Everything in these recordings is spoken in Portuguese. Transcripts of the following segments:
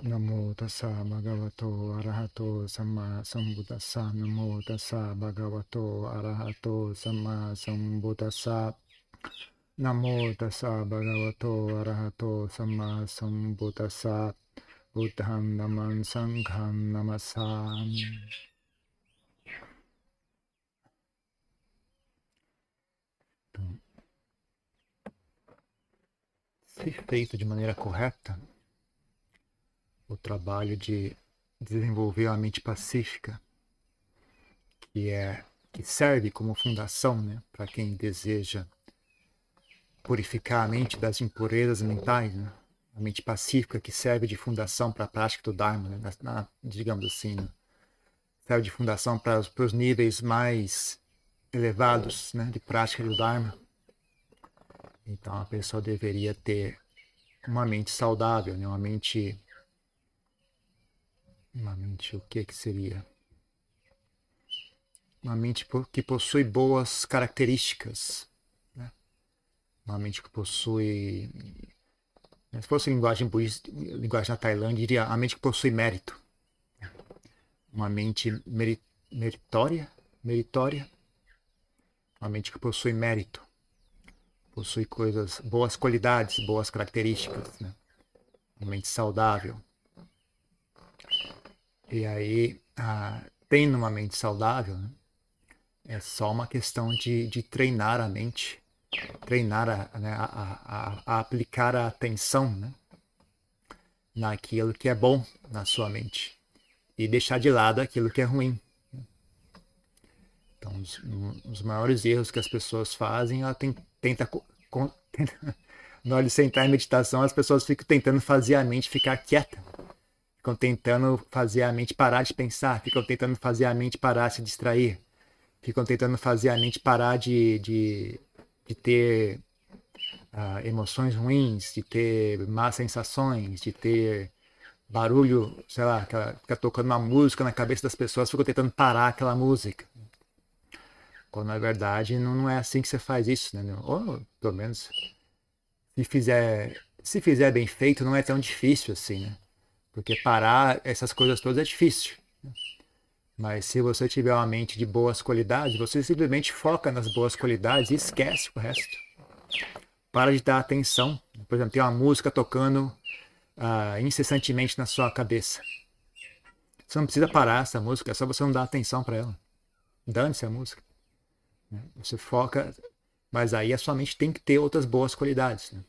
Namo tassa bhagavato arahato samma sambuddhassa. Namo tassa bhagavato arahato samma sambuddhassa. Namo tassa bhagavato arahato samma sambuddhassa. Buddham naman sangham namasami. Se feito de maneira correta, o trabalho de desenvolver a mente pacífica, que é que serve como fundação, né, para quem deseja purificar a mente das impurezas mentais, né? a mente pacífica que serve de fundação para a prática do Dharma, né? na, na, digamos assim, né? serve de fundação para os, para os níveis mais elevados né, de prática do Dharma. Então a pessoa deveria ter uma mente saudável, né? uma mente uma mente, o que que seria? Uma mente que possui boas características. Né? Uma mente que possui. Né, se fosse linguagem budista, linguagem da Tailândia, diria a mente que possui mérito. Uma mente meritória, meritória. Uma mente que possui mérito. Possui coisas, boas qualidades, boas características. Né? Uma mente saudável e aí, ah, tendo uma mente saudável, né? é só uma questão de, de treinar a mente, treinar a, né, a, a, a, aplicar a atenção né? naquilo que é bom na sua mente e deixar de lado aquilo que é ruim. Então, os, os maiores erros que as pessoas fazem, ela tem, tenta, tenta, na hora de sentar em meditação, as pessoas ficam tentando fazer a mente ficar quieta ficam tentando fazer a mente parar de pensar, ficam tentando fazer a mente parar de se distrair, ficam tentando fazer a mente parar de, de, de ter uh, emoções ruins, de ter más sensações, de ter barulho, sei lá, fica tocando uma música na cabeça das pessoas, ficam tentando parar aquela música. Quando na verdade não, não é assim que você faz isso, né? Ou pelo menos se fizer, se fizer bem feito, não é tão difícil assim, né? Porque parar essas coisas todas é difícil. Mas se você tiver uma mente de boas qualidades, você simplesmente foca nas boas qualidades e esquece o resto. Para de dar atenção. Por exemplo, tem uma música tocando uh, incessantemente na sua cabeça. Você não precisa parar essa música, é só você não dar atenção para ela. Dane-se a música. Você foca, mas aí a sua mente tem que ter outras boas qualidades. Né?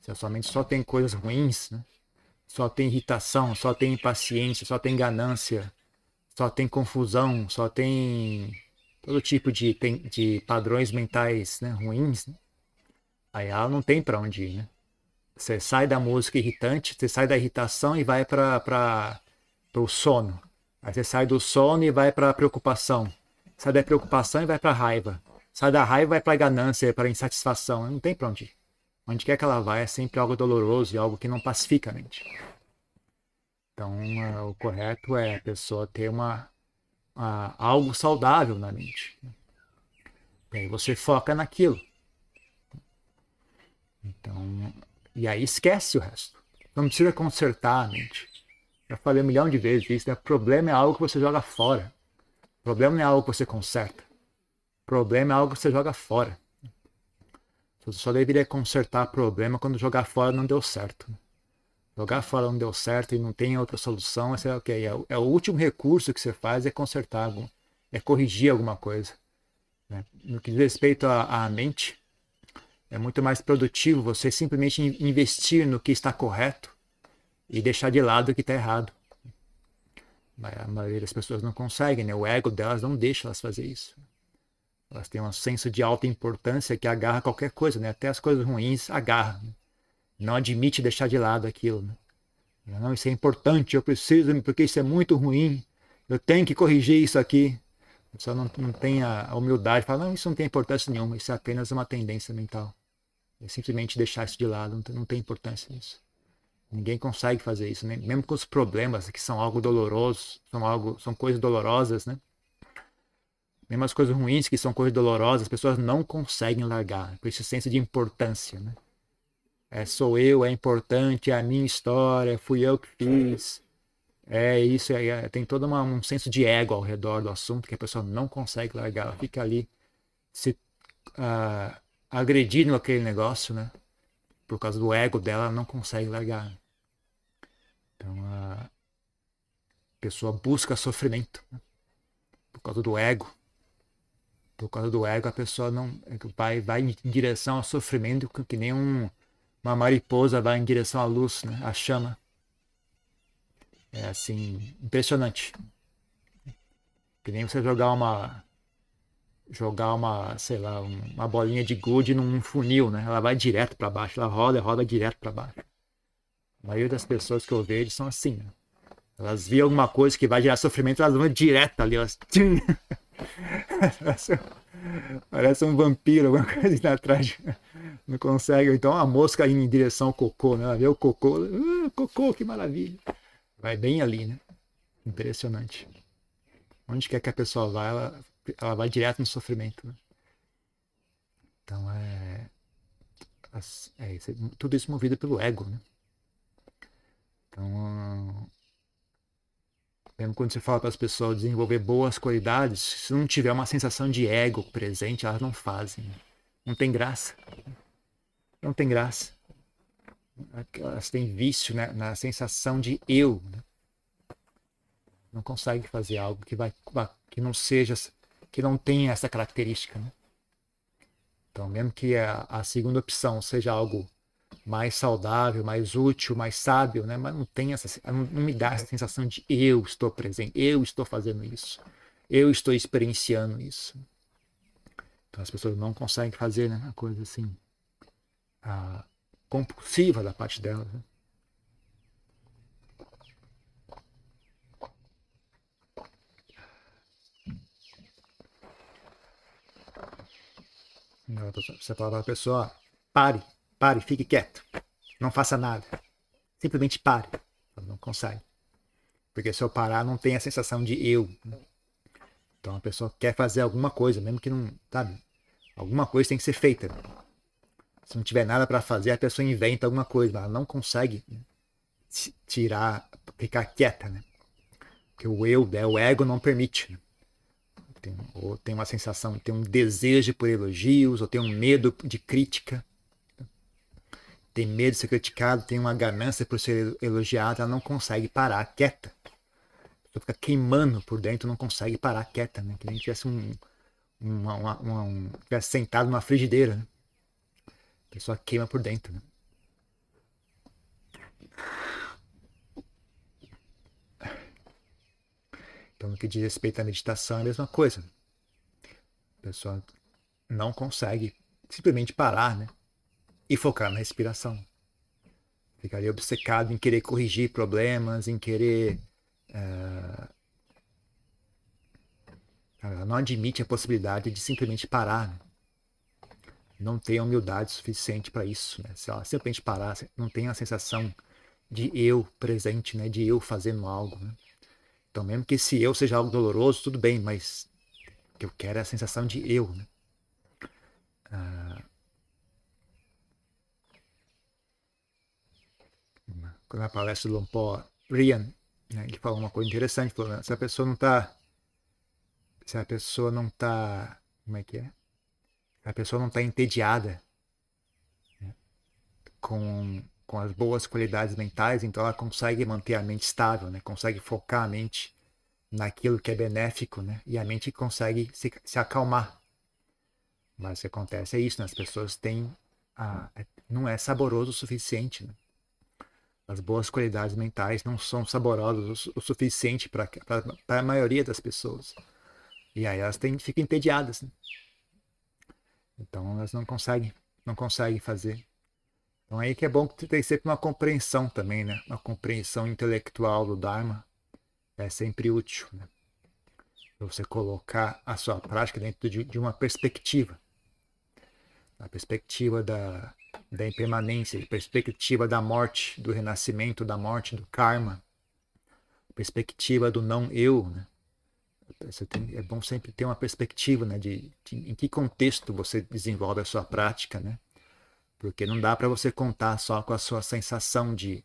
Se a sua mente só tem coisas ruins, né? Só tem irritação, só tem impaciência, só tem ganância, só tem confusão, só tem todo tipo de, de padrões mentais né, ruins, né? aí ela não tem para onde ir. Né? Você sai da música irritante, você sai da irritação e vai para o sono. Aí você sai do sono e vai para a preocupação. Sai da preocupação e vai para a raiva. Sai da raiva e vai para a ganância, para a insatisfação. Não tem para onde ir. Onde quer que ela vá é sempre algo doloroso e algo que não pacifica a mente. Então, uh, o correto é a pessoa ter uma, algo saudável na mente. E aí você foca naquilo. Então, e aí esquece o resto. Não precisa consertar a mente. Já falei um milhão de vezes isso. Né? Problema é algo que você joga fora. Problema não é algo que você conserta. Problema é algo que você joga fora. Você só deveria consertar problema quando jogar fora não deu certo. Jogar fora não deu certo e não tem outra solução, é, okay, é, é o último recurso que você faz é consertar, algum, é corrigir alguma coisa. Né? No que diz respeito à, à mente, é muito mais produtivo você simplesmente investir no que está correto e deixar de lado o que está errado. Mas a maioria das pessoas não consegue, né? O ego delas não deixa elas fazer isso. Elas têm um senso de alta importância que agarra qualquer coisa, né? Até as coisas ruins agarra. Né? Não admite deixar de lado aquilo. Né? Não, isso é importante, eu preciso, porque isso é muito ruim. Eu tenho que corrigir isso aqui. Só não, não tem a humildade de falar, não, isso não tem importância nenhuma, isso é apenas uma tendência mental. É simplesmente deixar isso de lado, não tem, não tem importância nisso. Ninguém consegue fazer isso, né? mesmo com os problemas que são algo doloroso, são algo, são coisas dolorosas, né? Mesmo as coisas ruins que são coisas dolorosas, as pessoas não conseguem largar, por esse senso de importância, né? é, sou eu, é importante, é a minha história, fui eu que fiz. É isso, é, é, tem todo uma, um senso de ego ao redor do assunto que a pessoa não consegue largar, ela fica ali se uh, agredindo aquele negócio, né? Por causa do ego dela, ela não consegue largar. Então a pessoa busca sofrimento né? por causa do ego. Por causa do ego, a pessoa não vai, vai em direção ao sofrimento que nem um, uma mariposa vai em direção à luz, né? à chama. É assim, impressionante. Que nem você jogar uma. Jogar uma, sei lá, uma bolinha de gude num funil, né? Ela vai direto para baixo, ela roda, roda direto para baixo. A maioria das pessoas que eu vejo são assim, né? Elas veem alguma coisa que vai gerar sofrimento, elas vão direto ali, elas. Parece um vampiro, alguma coisa ali atrás. Não consegue. Então a mosca indo em direção ao cocô, né? Ela vê o cocô, uh, cocô, que maravilha. Vai bem ali, né? Impressionante. Onde quer que a pessoa vá, ela, ela vai direto no sofrimento. Né? Então é, é, tudo isso movido pelo ego, né? Então, quando você fala para as pessoas desenvolver boas qualidades, se não tiver uma sensação de ego presente, elas não fazem. Né? Não tem graça. Não tem graça elas têm vício né, na sensação de eu. Né? Não consegue fazer algo que, vai, que não seja, que não tenha essa característica. Né? Então, mesmo que a, a, segunda opção seja algo mais saudável, mais útil, mais sábio, né? mas não tem essa, não, não me dá essa sensação de eu estou presente, eu estou fazendo isso, eu estou experienciando isso. Então as pessoas não conseguem fazer né, a coisa assim. Ah, compulsiva da parte dela. Né? Você fala para a pessoa, pare, pare, fique quieto, não faça nada. Simplesmente pare. não consegue. Porque se eu parar, não tem a sensação de eu. Então a pessoa quer fazer alguma coisa, mesmo que não, sabe? Alguma coisa tem que ser feita. Se não tiver nada para fazer, a pessoa inventa alguma coisa, mas ela não consegue tirar, ficar quieta, né? Porque o eu, né, o ego não permite. Né? Tem, ou tem uma sensação, tem um desejo por elogios, ou tem um medo de crítica. Tem medo de ser criticado, tem uma ganância por ser elogiado, ela não consegue parar quieta. A pessoa fica queimando por dentro, não consegue parar quieta, né? Que nem tivesse um, uma, uma, uma, um, tivesse sentado numa frigideira, né? A pessoa queima por dentro. Né? Então, no que diz respeito à meditação, é a mesma coisa. A pessoa não consegue simplesmente parar né? E focar na respiração. Ficaria obcecado em querer corrigir problemas, em querer. Uh... Ela não admite a possibilidade de simplesmente parar. Né? não tem humildade suficiente para isso. Né? Se ela simplesmente parar, não tem a sensação de eu presente, né? de eu fazendo algo. Né? Então, mesmo que esse eu seja algo doloroso, tudo bem, mas o que eu quero é a sensação de eu. Né? Ah, quando aparece o Lompó Rian, né, ele falou uma coisa interessante, falou, se a pessoa não está se a pessoa não está como é que é? a pessoa não está entediada né, com, com as boas qualidades mentais, então ela consegue manter a mente estável, né? consegue focar a mente naquilo que é benéfico, né? e a mente consegue se, se acalmar. Mas o que acontece é isso, né? as pessoas têm. A, é, não é saboroso o suficiente. Né? As boas qualidades mentais não são saborosas o, suficiente para a maioria das pessoas. E aí elas têm, ficam entediadas. Né? Então elas não conseguem, não conseguem fazer. Então aí que é bom que tem sempre uma compreensão também, né? Uma compreensão intelectual do Dharma é sempre útil, né? Você colocar a sua prática dentro de, de uma perspectiva. A perspectiva da, da impermanência, a perspectiva da morte, do renascimento, da morte, do karma, perspectiva do não eu, né? Tem, é bom sempre ter uma perspectiva né, de, de, em que contexto você desenvolve a sua prática, né? Porque não dá para você contar só com a sua sensação de,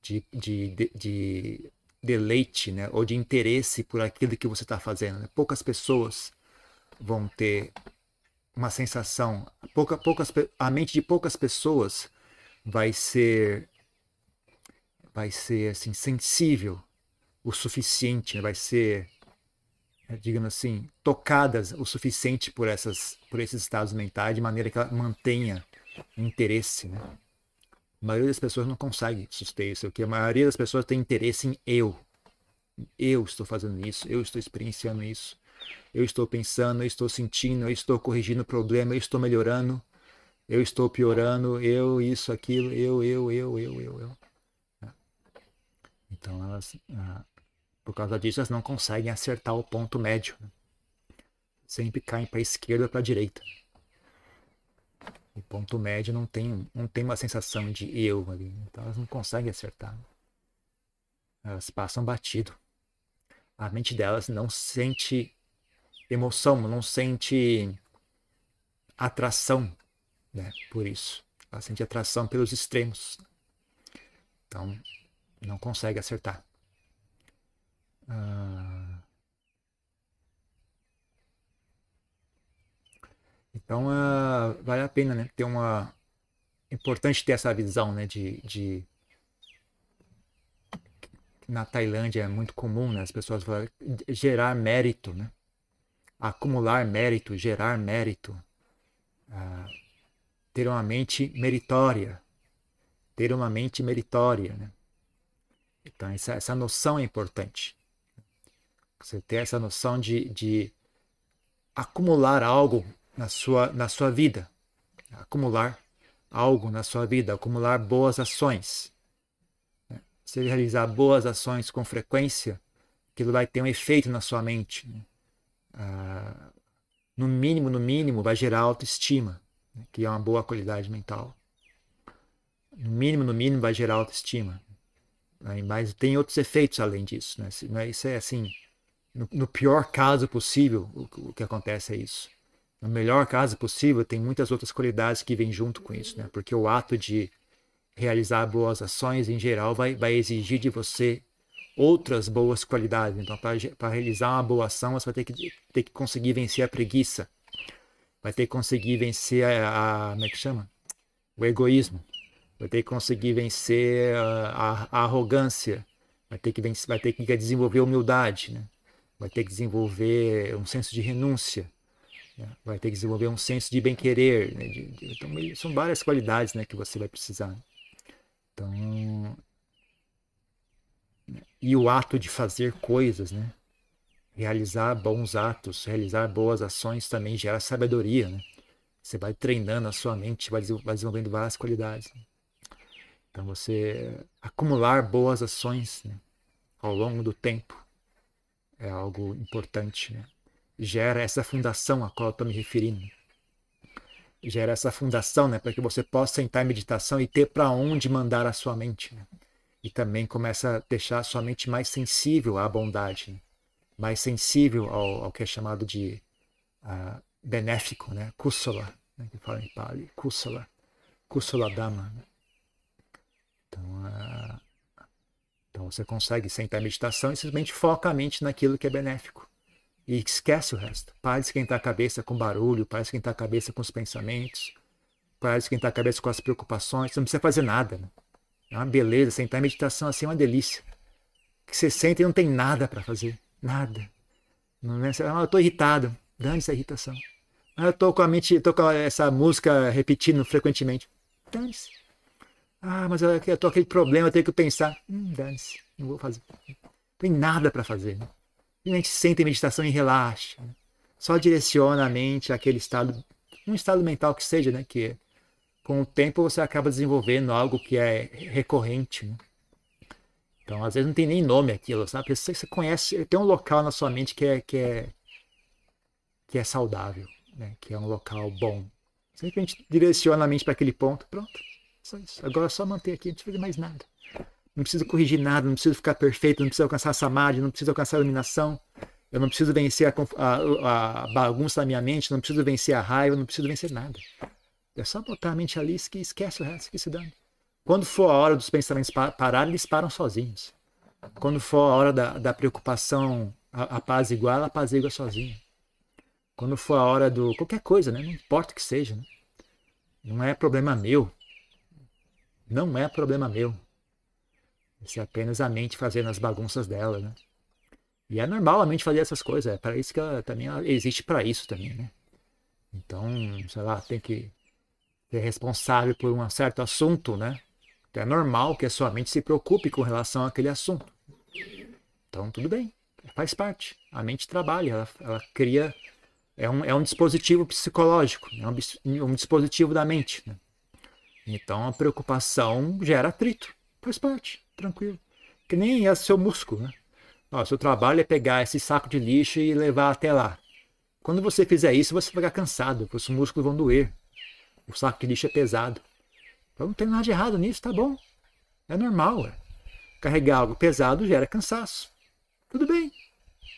de, de, de, de deleite, né? Ou de interesse por aquilo que você está fazendo. Né? Poucas pessoas vão ter uma sensação, pouca, poucas, a mente de poucas pessoas vai ser vai ser assim sensível o suficiente, vai ser é, digamos assim, tocadas o suficiente por essas por esses estados mentais de maneira que ela mantenha interesse, né? A maioria das pessoas não consegue suster isso, porque a maioria das pessoas tem interesse em eu. Eu estou fazendo isso, eu estou experienciando isso, eu estou pensando, eu estou sentindo, eu estou corrigindo o problema, eu estou melhorando, eu estou piorando, eu, isso, aquilo, eu, eu, eu, eu, eu, eu. Então elas, ah, por causa disso, elas não conseguem acertar o ponto médio. Né? Sempre caem para a esquerda ou para a direita. O ponto médio não tem, não tem uma sensação de eu ali. Então elas não conseguem acertar. Elas passam batido. A mente delas não sente emoção, não sente atração né, por isso. Ela sente atração pelos extremos. Então, não consegue acertar. Ah, então, uh, vale a pena né, ter uma. Importante ter essa visão né, de, de na Tailândia é muito comum, né? As pessoas falam gerar mérito, né? Acumular mérito, gerar mérito, uh, ter uma mente meritória, ter uma mente meritória, né? Então essa, essa noção é importante. Você ter essa noção de, de acumular algo na sua, na sua vida. Acumular algo na sua vida, acumular boas ações. Né? Se realizar boas ações com frequência, aquilo vai ter um efeito na sua mente. Né? Ah, no mínimo, no mínimo, vai gerar autoestima, né? que é uma boa qualidade mental. No mínimo, no mínimo, vai gerar autoestima. Mas tem outros efeitos além disso. Né? Isso é assim, no, no pior caso possível, o, o, que acontece é isso. No melhor caso possível, tem muitas outras qualidades que vêm junto com isso, né? Porque o ato de realizar boas ações, em geral, vai, vai exigir de você outras boas qualidades. Então, para realizar uma boa ação, você vai ter que, ter que conseguir vencer a preguiça. Vai ter que conseguir vencer a, a como é que chama? O egoísmo. Vai ter que conseguir vencer a, a, a arrogância. Vai ter, que vencer, vai ter que desenvolver humildade, né? vai ter que desenvolver um senso de renúncia, né? vai ter que desenvolver um senso de bem-querer. Né? De, de, então, são várias qualidades né, que você vai precisar. Então, né? E o ato de fazer coisas, né? realizar bons atos, realizar boas ações também gera sabedoria. Né? Você vai treinando a sua mente, vai desenvolvendo várias qualidades. Então, você acumular boas ações né? ao longo do tempo é algo importante. Né? Gera essa fundação a qual eu estou me referindo. Gera essa fundação né, para que você possa sentar em meditação e ter para onde mandar a sua mente. Né? E também começa a deixar a sua mente mais sensível à bondade, mais sensível ao, ao, que é chamado de uh, benéfico, né? kusala, né? que fala em Pali, kusala, kusala dhamma. Né? Então, uh, então você consegue sentar em meditação e simplesmente foca a mente naquilo que é benéfico. E esquece o resto. Para de esquentar a cabeça com barulho, para de esquentar a cabeça com os pensamentos, para de esquentar a cabeça com as preocupações. Você não precisa fazer nada. Né? É uma beleza. Sentar em meditação assim é uma delícia. Que você senta e não tem nada para fazer. Nada. Não é, ah, eu estou irritado. Dane-se a irritação. Ah, eu estou com a mente, estou com essa música repetindo frequentemente. Dane-se. Ah, mas eu, tô com aquele problema, eu tenho que pensar. Hum, dane-se, não vou fazer. Não tem nada para fazer. Né? A gente senta em meditação e relaxa. Né? Só direciona a mente àquele estado, um estado mental que seja, né? Que com o tempo você acaba desenvolvendo algo que é recorrente. Né? Então, às vezes não tem nem nome aquilo, sabe? Você, você conhece, tem um local na sua mente que é, que é, que é saudável, né? que é um local bom. Simplesmente direciona a mente para aquele ponto, pronto só isso. Agora é só manter aqui, não precisa fazer mais nada. Não preciso corrigir nada, não preciso ficar perfeito, não preciso alcançar a samadhi, não preciso alcançar a iluminação. Eu não preciso vencer a, a, a, bagunça da minha mente, não preciso vencer a raiva, não preciso vencer nada. É só botar a mente ali e esquece o resto, que se dane. Quando for a hora dos pensamentos parar, eles param sozinhos. Quando for a hora da, da preocupação a, a paz igual, ela apazigua sozinha. Quando for a hora do qualquer coisa, né? Não importa o que seja, né? Não é problema meu. Não é problema meu. Isso é apenas a mente fazendo as bagunças dela, né? E é normal a mente fazer essas coisas. É para isso que ela também ela existe para isso também, né? Então, sei lá, tem que ser responsável por um certo assunto, né? Então é normal que a sua mente se preocupe com relação àquele assunto. Então, tudo bem, faz parte. A mente trabalha, ela, ela cria. É um, é um dispositivo psicológico, é um, um dispositivo da mente. Né? Então, a preocupação gera atrito, faz parte, tranquilo. Que nem é seu músculo, né? Ó, seu trabalho é pegar esse saco de lixo e levar até lá. Quando você fizer isso, você vai ficar cansado, os músculos vão doer. O saco de lixo é pesado. Então não tem nada de errado nisso, tá bom. É normal. É. Carregar algo pesado gera cansaço. Tudo bem.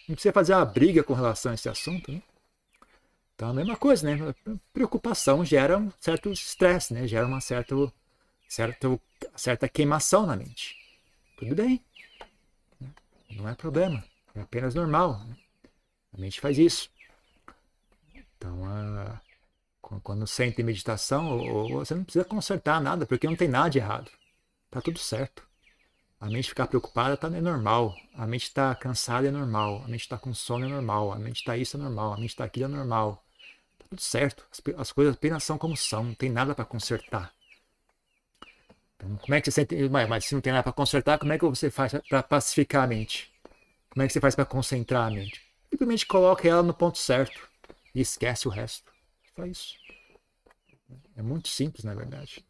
Não precisa fazer uma briga com relação a esse assunto, né? Então a mesma coisa, né? Preocupação gera um certo estresse, né? Gera uma certa, certa, certa queimação na mente. Tudo bem. Não é problema. É apenas normal. Né? A mente faz isso. Então, a, quando sente meditação, você não precisa consertar nada, porque não tem nada de errado. Tá tudo certo. A mente ficar preocupada tá, é normal. A mente está cansada é normal. A mente está com sono é normal. A mente está isso é normal. A mente está aquilo é normal. Tá tudo certo. As, as, coisas apenas são como são. Não tem nada para consertar. Então, como é que você sente. Mas, mas se não tem nada para consertar, como é que você faz para pacificar a mente? Como é que você faz para concentrar a mente? Simplesmente coloca ela no ponto certo e esquece o resto. Só isso. É muito simples, na verdade.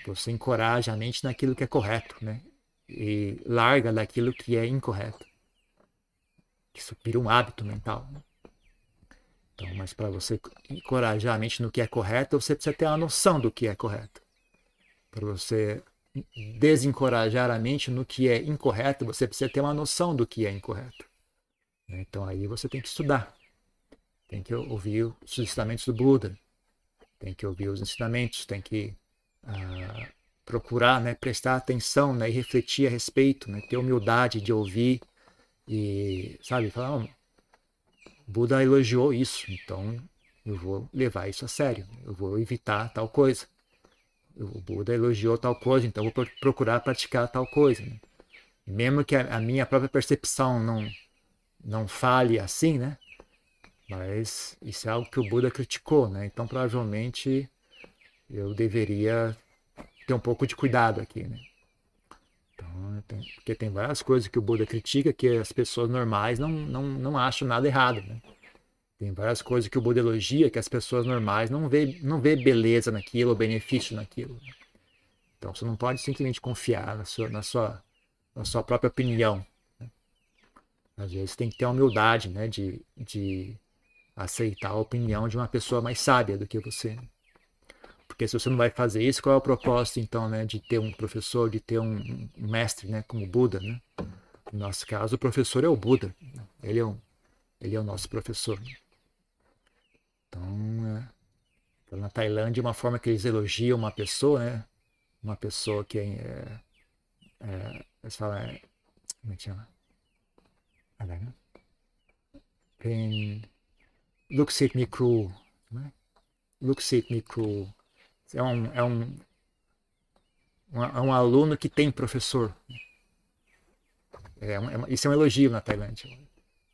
Então, você encoraja a mente naquilo que é correto, né? E larga daquilo que é incorreto. Isso vira um hábito mental. Né? Então, mas para você encorajar a mente no que é correto, você precisa ter uma noção do que é correto. Para você desencorajar a mente no que é incorreto, você precisa ter uma noção do que é incorreto. Né? Então aí você tem que estudar. Tem que ouvir os ensinamentos do Buda. Tem que ouvir os ensinamentos, tem que ah, procurar né, prestar atenção né, e refletir a respeito, né, ter humildade de ouvir e, sabe, falar, oh, Buda elogiou isso, então eu vou levar isso a sério, eu vou evitar tal coisa. O Buda elogiou tal coisa, então vou procurar praticar tal coisa. Né? Mesmo que a, a minha própria percepção não, não fale assim, né? Mas isso é algo que o Buda criticou, né? Então provavelmente eu deveria ter um pouco de cuidado aqui, né? Então, tem, porque tem várias coisas que o Buda critica que as pessoas normais não, não, não acham nada errado, né? Tem várias coisas que o Buda elogia que as pessoas normais não vê, não vê beleza naquilo, ou benefício naquilo. Né? Então você não pode simplesmente confiar na sua, na sua, na sua própria opinião. Às vezes tem que ter a humildade né, de, de aceitar a opinião de uma pessoa mais sábia do que você. Porque se você não vai fazer isso, qual é o propósito então né, de ter um professor, de ter um, mestre né, como Buda? Né? No nosso caso, o professor é o Buda. Ele é, um, ele é o nosso professor. Então, é, então, na Tailândia, uma forma que eles elogiam uma pessoa, né? Uma pessoa que é, é, eles falam, é, como é que chama? Tem Luxit Mikru. Né? Luxit Mikru. É um, é um, é um aluno que tem professor. É, é, isso é um elogio na Tailândia.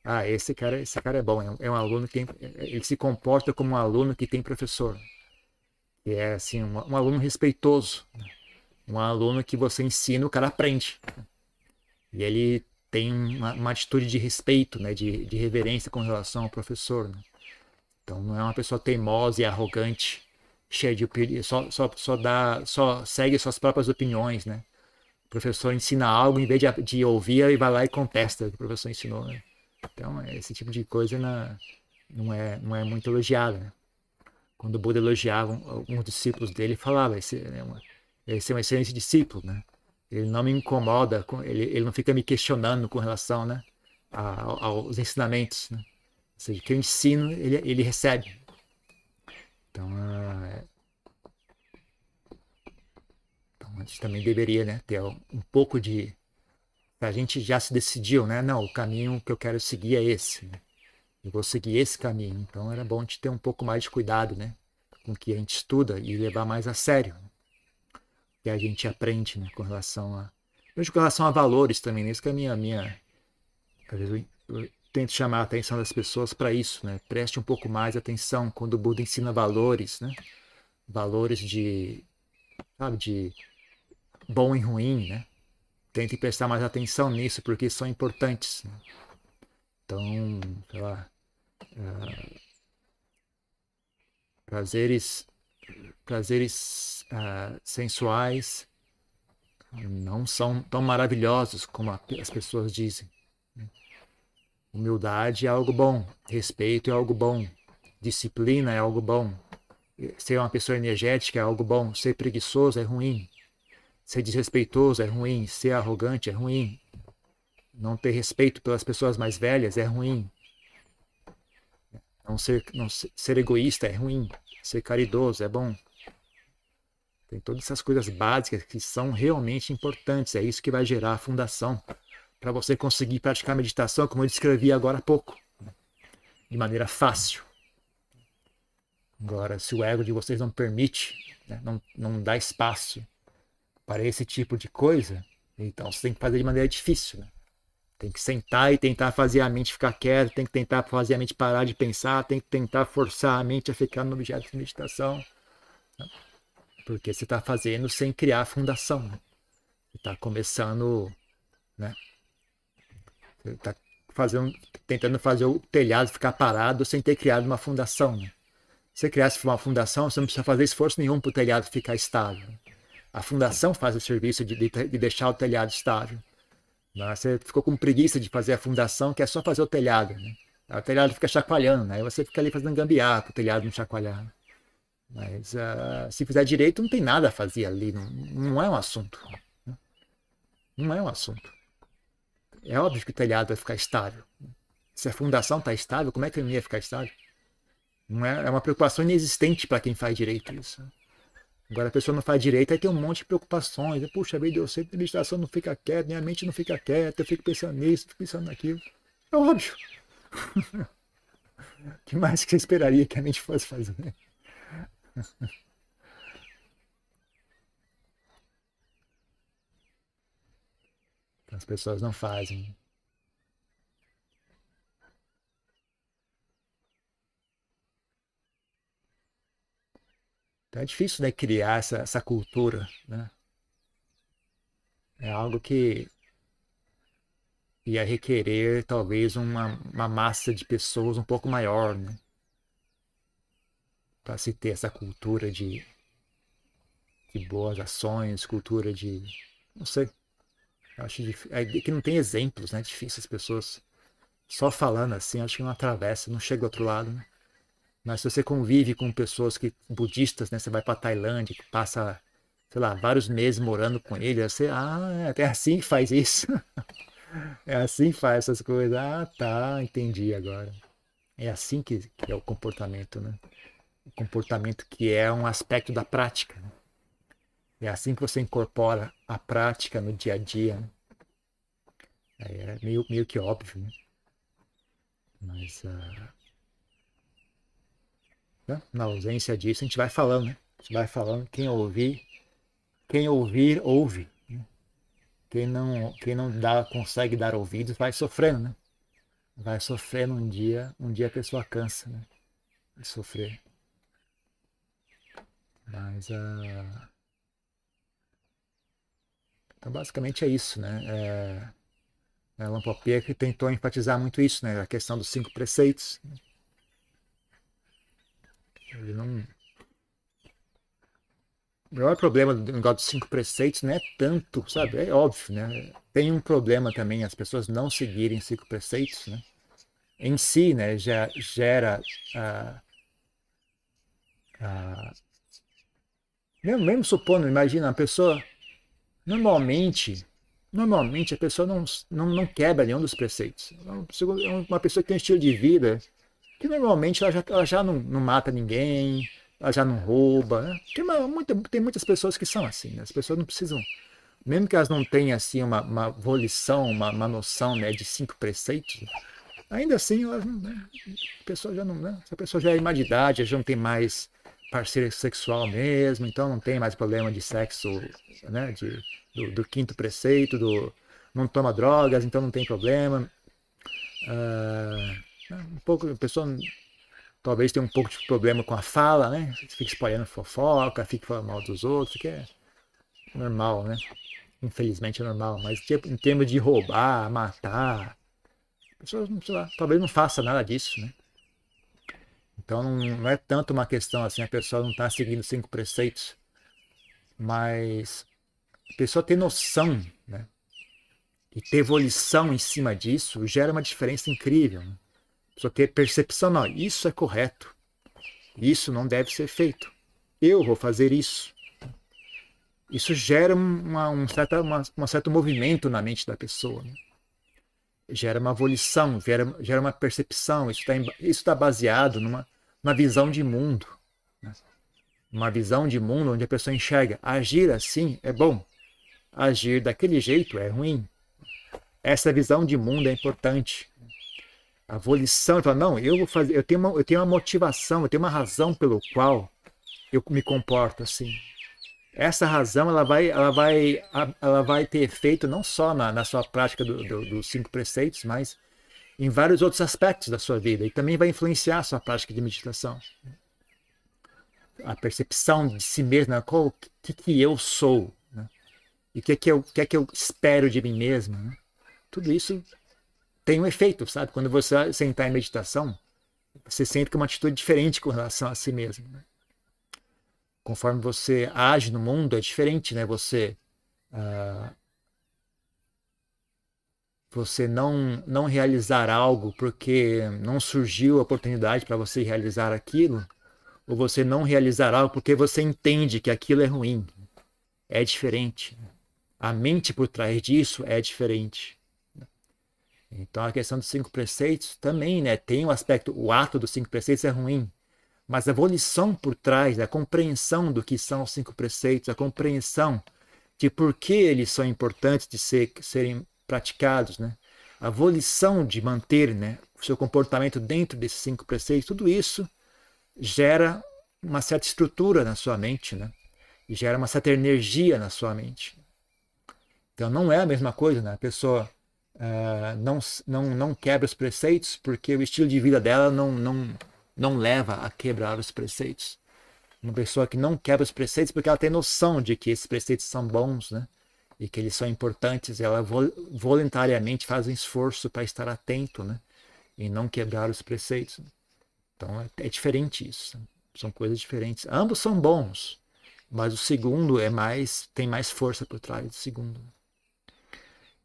Ah, esse cara, esse cara é bom. É um, é um aluno que tem, ele se comporta como um aluno que tem professor. E é assim, um, um aluno respeitoso. Um aluno que você ensina, o cara aprende. E ele tem uma, uma atitude de respeito, né, de, de, reverência com relação ao professor. Né? Então não é uma pessoa teimosa e arrogante, cheia de só, só, só, dá, só segue suas próprias opiniões. Né? O professor ensina algo, em vez de, de ouvir, ele vai lá e contesta o que o professor ensinou. Né? Então esse tipo de coisa na, não, é, não é muito elogiado. Né? Quando o Buda elogiava alguns discípulos dele, falava: esse, é uma, esse é um excelente discípulo. Né? Ele não me incomoda, ele, ele não fica me questionando com relação, né? a, aos ensinamentos, né? Ou seja, que eu ensino, ele, ele recebe. Então, é... então, a gente também deveria né, ter um pouco de. A gente já se decidiu, né? Não, o caminho que eu quero seguir é esse. Né? Eu vou seguir esse caminho. Então, era bom a gente ter um pouco mais de cuidado, né? Com o que a gente estuda e levar mais a sério. Né? que a gente aprende né, com relação a. com relação a valores também, né? isso que é a minha. minha às vezes eu, eu tento chamar a atenção das pessoas para isso, né? Preste um pouco mais atenção quando o Buda ensina valores, né? Valores de. sabe, de bom e ruim, né? Tente prestar mais atenção nisso, porque são importantes. Né? Então, sei lá. Uh, prazeres prazeres uh, sensuais não são tão maravilhosos como as pessoas dizem. Humildade é algo bom, respeito é algo bom, disciplina é algo bom, ser uma pessoa energética é algo bom, ser preguiçoso é ruim, ser desrespeitoso é ruim, ser arrogante é ruim, não ter respeito pelas pessoas mais velhas é ruim, não ser, não ser egoísta é ruim, ser caridoso é bom. Tem todas essas coisas básicas que são realmente importantes. É isso que vai gerar a fundação para você conseguir praticar meditação, como eu descrevi agora há pouco, de maneira fácil. Agora, se o ego de vocês não permite, né, não, não dá espaço para esse tipo de coisa, então você tem que fazer de maneira difícil. Né? Tem que sentar e tentar fazer a mente ficar quieta, tem que tentar fazer a mente parar de pensar, tem que tentar forçar a mente a ficar no objeto de meditação. Né? Porque você está fazendo sem criar fundação. Né? Você está começando, né? Você está tentando fazer o telhado ficar parado sem ter criado uma fundação. Né? Se você criasse uma fundação, você não precisa fazer esforço nenhum para o telhado ficar estável. A fundação faz o serviço de, de, de deixar o telhado estável. Mas você ficou com preguiça de fazer a fundação, que é só fazer o telhado. Né? O telhado fica chacoalhando, né? aí você fica ali fazendo gambiarra para o telhado não chacoalhar. Mas uh, se fizer direito, não tem nada a fazer ali. Não, não é um assunto. Né? Não é um assunto. É óbvio que o telhado vai ficar estável. Se a fundação está estável, como é que ele ia ficar estável? Não é, é uma preocupação inexistente para quem faz direito isso. Agora a pessoa não faz direito, aí tem um monte de preocupações. Puxa vida, eu sei que a meditação não fica quieta, minha mente não fica quieta, eu fico pensando nisso, fico pensando naquilo. É óbvio. O que mais que você esperaria que a mente fosse fazer? As pessoas não fazem. Então é difícil né, criar essa, essa cultura. Né? É algo que ia requerer talvez uma, uma massa de pessoas um pouco maior. Né? para se ter essa cultura de, de boas ações, cultura de. não sei. Acho difícil, é que não tem exemplos, né? É difícil as pessoas só falando assim, acho que não atravessa, não chega do outro lado, né? Mas se você convive com pessoas que budistas, né? Você vai para Tailândia, que passa, sei lá, vários meses morando com ele, você, ah, é assim que faz isso. é assim que faz essas coisas. Ah, tá, entendi agora. É assim que, que é o comportamento, né? comportamento que é um aspecto da prática. Né? É assim que você incorpora a prática no dia a dia. Né? É meio, meio que óbvio, né? Mas uh, na ausência disso, a gente vai falando, né? A gente vai falando, quem ouvir, quem ouvir, ouve. Né? Quem não, quem não dá, consegue dar ouvidos, vai sofrendo, né? Vai sofrendo um dia, um dia a pessoa cansa, né? De sofrer. Mas uh... Então basicamente é isso, né? É... É, Lampopier que tentou enfatizar muito isso, né? A questão dos cinco preceitos. Ele não... O maior problema do negócio dos cinco preceitos não é tanto, sabe? É óbvio, né? Tem um problema também as pessoas não seguirem cinco preceitos, né? Em si, né? Já gera a, a, mesmo, mesmo supondo, imagina, a pessoa, normalmente, Normalmente a pessoa não, não, não quebra nenhum dos preceitos. É uma pessoa que tem um estilo de vida que normalmente ela já, ela já não, não mata ninguém, ela já não rouba. Né? Tem, uma, muita, tem muitas pessoas que são assim. Né? As pessoas não precisam, mesmo que elas não tenham assim uma, uma volição, uma, uma noção né, de cinco preceitos, ainda assim elas, né, a pessoa já não, né? a pessoa já é mais de idade, já não tem mais parceiro sexual mesmo, então não tem mais problema de sexo, né, de, do, do quinto preceito, do não toma drogas, então não tem problema. Uh, um pouco, a pessoa talvez tenha um pouco de problema com a fala, né? Fica espalhando fofoca, fica falando mal dos outros, que é normal, né? Infelizmente é normal, mas tipo, em termos de roubar, matar, a pessoa, sei lá, talvez não faça nada disso, né? Então não é tanto uma questão assim, a pessoa não está seguindo cinco preceitos, mas a pessoa ter noção, né? E ter evolução em cima disso gera uma diferença incrível. Né? A pessoa ter percepção, não, isso é correto, isso não deve ser feito. Eu vou fazer isso. Isso gera uma, um, certa, uma, um certo movimento na mente da pessoa. Né? Gera uma evolução, gera, gera uma percepção. Isso está tá baseado numa, numa visão de mundo. Né? Uma visão de mundo onde a pessoa enxerga agir assim é bom, agir daquele jeito é ruim. Essa visão de mundo é importante. A volição, fala, não, eu vou fazer, eu tenho, uma, eu tenho uma motivação, eu tenho uma razão pelo qual eu me comporto assim. Essa razão ela vai, ela vai, ela vai ter efeito não só na, na sua prática do, do, dos cinco preceitos, mas em vários outros aspectos da sua vida e também vai influenciar a sua prática de meditação. A percepção de si mesmo, né? o que, que eu sou, e o que é que eu, que é que eu espero de mim mesmo. Né? Tudo isso tem um efeito, sabe? Quando você sentar em meditação, você sente que é uma atitude diferente com relação a si mesmo. Né? Conforme você age no mundo, é diferente, né? Você uh, você não não realizar algo porque não surgiu a oportunidade para você realizar aquilo, ou você não realizar algo porque você entende que aquilo é ruim. É diferente. A mente por trás disso é diferente. Então a questão dos cinco preceitos também, né, tem o um aspecto, o ato dos cinco preceitos é ruim, mas a volição por trás, a compreensão do que são os cinco preceitos, a compreensão de por que eles são importantes de ser, serem praticados, né? A volição de manter, né, o seu comportamento dentro desses cinco preceitos, tudo isso gera uma certa estrutura na sua mente, né? E gera uma certa energia na sua mente. Então não é a mesma coisa, né? A pessoa uh, não, não, não quebra os preceitos porque o estilo de vida dela não, não, não leva a quebrar os preceitos. Uma pessoa que não quebra os preceitos porque ela tem noção de que esses preceitos são bons, né? E que eles são importantes, ela voluntariamente faz um esforço para estar atento, né? E não quebrar os preceitos. Então é, é diferente isso. São coisas diferentes. Ambos são bons, mas o segundo é mais tem mais força por trás do segundo.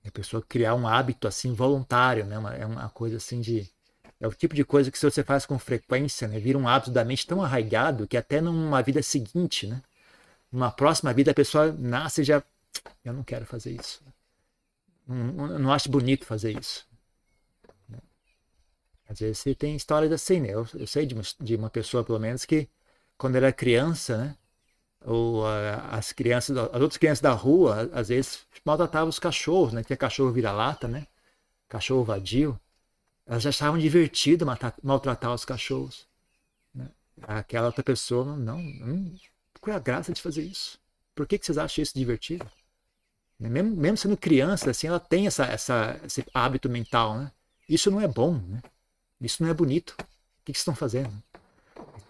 A pessoa criar um hábito assim voluntário, né? Uma, é uma coisa assim de é o tipo de coisa que se você faz com frequência, né, vira um hábito da mente tão arraigado que até numa vida seguinte, né, numa próxima vida a pessoa nasce e já eu não quero fazer isso. Não, não acho bonito fazer isso. Às vezes tem histórias assim, né? Eu, eu sei de uma, de uma pessoa, pelo menos, que quando era criança, né? Ou as crianças, as outras crianças da rua, às vezes maltratavam os cachorros, né? Tinha cachorro vira-lata, né? Cachorro vadio. Elas já achavam divertido maltratar os cachorros. Né? Aquela outra pessoa, não, não, qual é a graça de fazer isso? Por que, que vocês acham isso divertido? Né? Mesmo, mesmo sendo criança, assim, ela tem essa, essa, esse hábito mental, né? Isso não é bom, né? Isso não é bonito. O que, que vocês estão fazendo?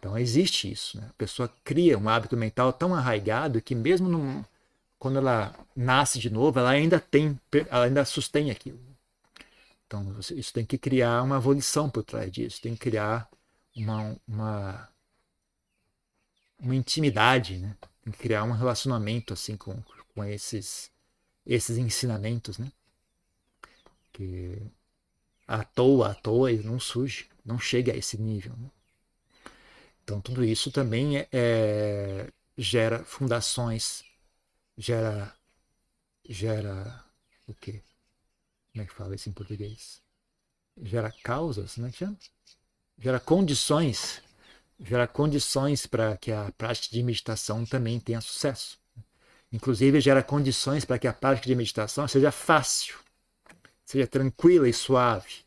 Então existe isso. Né? A pessoa cria um hábito mental tão arraigado que mesmo no, quando ela nasce de novo, ela ainda tem, ela ainda sustém aquilo. Então isso tem que criar uma volição por trás disso, tem que criar uma, uma, uma intimidade, né? tem que criar um relacionamento assim com, com esses, esses ensinamentos, né? Que à toa, à toa, não surge, não chega a esse nível. Né? Então, tudo isso também é, é, gera fundações, gera, gera o quê? Como é que fala isso em português? Gera causas, não é chama? Gera condições, gera condições para que a prática de meditação também tenha sucesso. Inclusive, gera condições para que a prática de meditação seja fácil, seja tranquila e suave.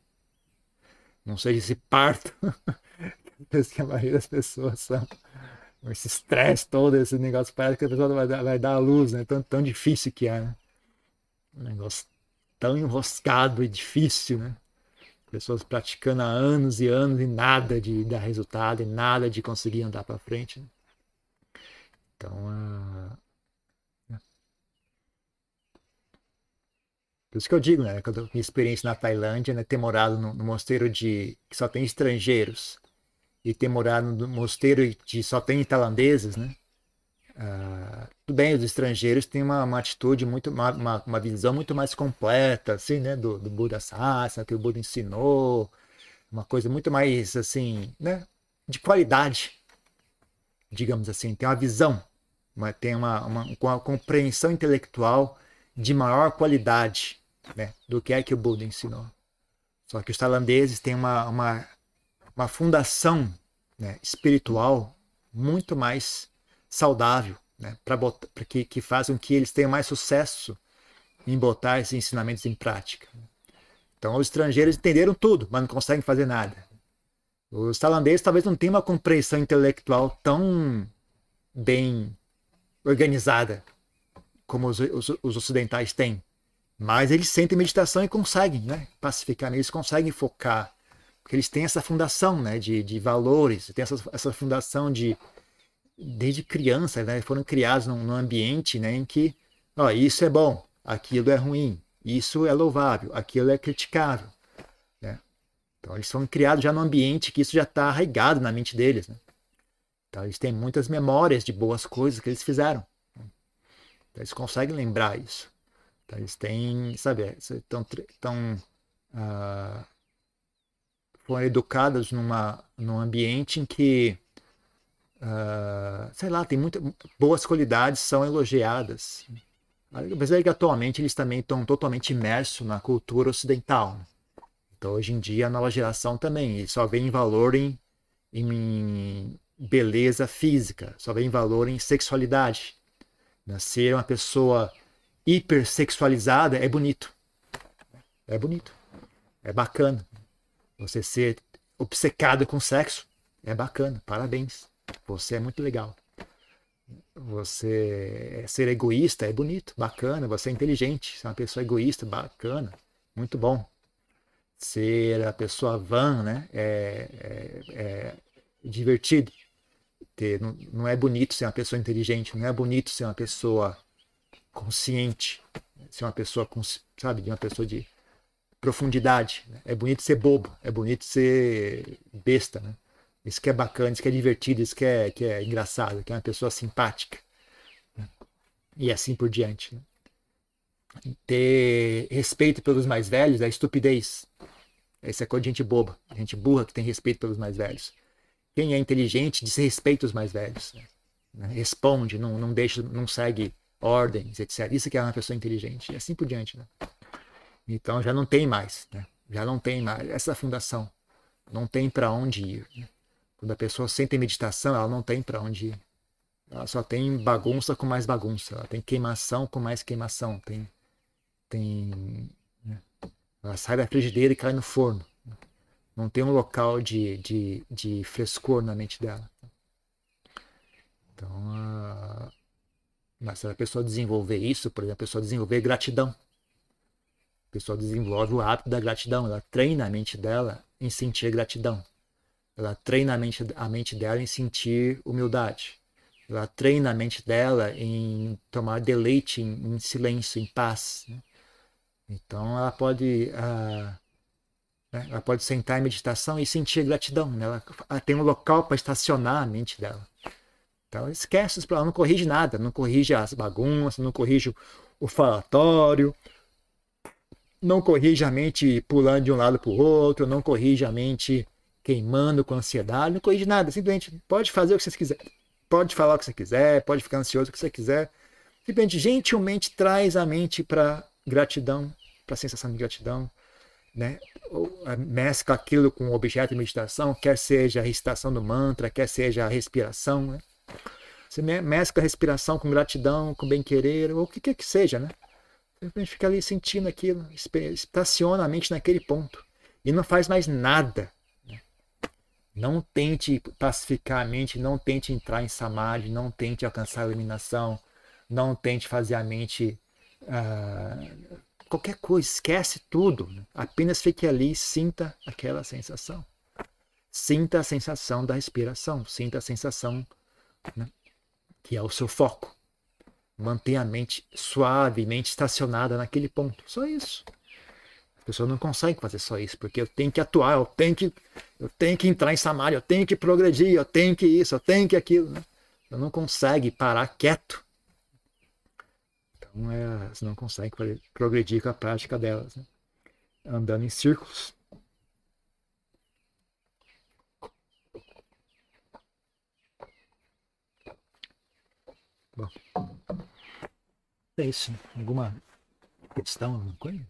Não seja esse parto que a maioria das pessoas são. Esse estresse todo, esse negócio, parece que a pessoa vai dar, vai dar a luz, né? Tão, tão difícil que é, né? Um negócio tão enroscado e difícil, né? Pessoas praticando há anos e anos e nada de dar resultado, e nada de conseguir andar para frente. Né? Então, uh, Por isso que eu digo, né? Quando minha experiência na Tailândia, né? Ter morado no mosteiro de que só tem estrangeiros e ter morado no mosteiro de só tem tailandeses, né? Ah, tudo bem, os estrangeiros têm uma, uma atitude muito, uma, uma, uma, visão muito mais completa, assim, né? Do, do Buda Sasana, que o Buda ensinou, uma coisa muito mais, assim, né? De qualidade, digamos assim. Tem uma visão, tem uma, uma, uma compreensão intelectual de maior qualidade né, do que é que o Buda ensinou. Só que os tailandeses têm uma, uma, uma fundação né, espiritual muito mais saudável, né, para que, que com que eles tenham mais sucesso em botar esses ensinamentos em prática. Então, os estrangeiros entenderam tudo, mas não conseguem fazer nada. Os tailandeses talvez não tenham uma compreensão intelectual tão bem organizada como os, os, os ocidentais têm. Mas eles sentem meditação e conseguem né, pacificar, eles conseguem focar. Porque eles têm essa fundação né, de, de valores, têm essa, essa fundação de. Desde criança, né, foram criados num, num ambiente né, em que ó, isso é bom, aquilo é ruim, isso é louvável, aquilo é criticável. Né? Então eles foram criados já num ambiente que isso já está arraigado na mente deles. Né? Então eles têm muitas memórias de boas coisas que eles fizeram. Então, eles conseguem lembrar isso. Então, eles têm, sabe, estão tão, uh, foram educados numa, num ambiente em que, uh, sei lá, tem muitas boas qualidades são elogiadas. Apesar que atualmente eles também estão totalmente imersos na cultura ocidental. Então, hoje em dia, a nova geração também só vê em valor em, em beleza física, só vê em valor em sexualidade. Né? Ser uma pessoa hipersexualizada é bonito. É bonito. É bacana. Você ser obcecado com sexo é bacana. Parabéns. Você é muito legal. Você ser egoísta é bonito, bacana. Você é inteligente. Ser uma pessoa egoísta, bacana. Muito bom. Ser a pessoa van, né? É, é, é divertido ter. Não, não é bonito ser uma pessoa inteligente, não é bonito ser uma pessoa consciente, ser uma pessoa, sabe, de uma pessoa de profundidade. Né? É bonito ser bobo, é bonito ser besta, né? Isso que é bacana, isso que é divertido, isso que é, que é engraçado, que é uma pessoa simpática. Né? E assim por diante. Né? Ter respeito pelos mais velhos é estupidez. Essa é coisa de gente boba, gente burra que tem respeito pelos mais velhos. Quem é inteligente diz respeito os mais velhos. Né? Responde, não, não deixa, não segue ordens, etc. Isso que é uma pessoa inteligente. E assim por diante. Né? Então já não tem mais. Né? Já não tem mais essa fundação. Não tem para onde ir. Né? Quando a pessoa sente meditação, ela não tem para onde ir. Ela só tem bagunça com mais bagunça. Ela tem queimação com mais queimação. Tem, tem, né? Ela sai da frigideira e cai no forno não tem um local de, de, de frescor na mente dela. Então, uh, mas se a pessoa desenvolver isso, por exemplo, a pessoa desenvolver gratidão, a pessoa desenvolve o hábito da gratidão, ela treina a mente dela em sentir gratidão. Ela treina a mente, a mente dela em sentir humildade. Ela treina a mente dela em tomar deleite em, em silêncio, em paz. Né? Então ela pode uh, né? Ela pode sentar em meditação e sentir gratidão. Né? Ela, ela tem um local para estacionar a mente dela. Então esquece, ela não corrige nada, não corrige as bagunças, não corrige o falatório, não corrige a mente pulando de um lado para o outro, não corrige a mente queimando com ansiedade, não corrige nada, simplesmente pode fazer o que você quiser, pode falar o que você quiser, pode ficar ansioso o que você quiser, simplesmente gentilmente traz a mente para gratidão para a sensação de gratidão, né? mescla aquilo com o objeto de meditação, quer seja a recitação do mantra, quer seja a respiração. Né? Você mescla a respiração com gratidão, com bem-querer, ou o que quer que seja. Né? Gente fica ali sentindo aquilo, estaciona a mente naquele ponto e não faz mais nada. Né? Não tente pacificar a mente, não tente entrar em samadhi, não tente alcançar a iluminação, não tente fazer a mente uh, qualquer coisa, esquece tudo. Né? Apenas fique ali e sinta aquela sensação. Sinta a sensação da respiração, sinta a sensação né, que é o seu foco. Mantenha a mente suavemente estacionada naquele ponto. Só isso. A pessoa não consegue fazer só isso, porque eu tenho que atuar, eu tenho que, eu tenho que entrar em samário, eu tenho que progredir, eu tenho que isso, eu tenho que aquilo. Né? Eu não consegue parar quieto então, é, elas não conseguem progredir com a prática delas, né? andando em círculos. Bom, é isso. Alguma questão, alguma coisa?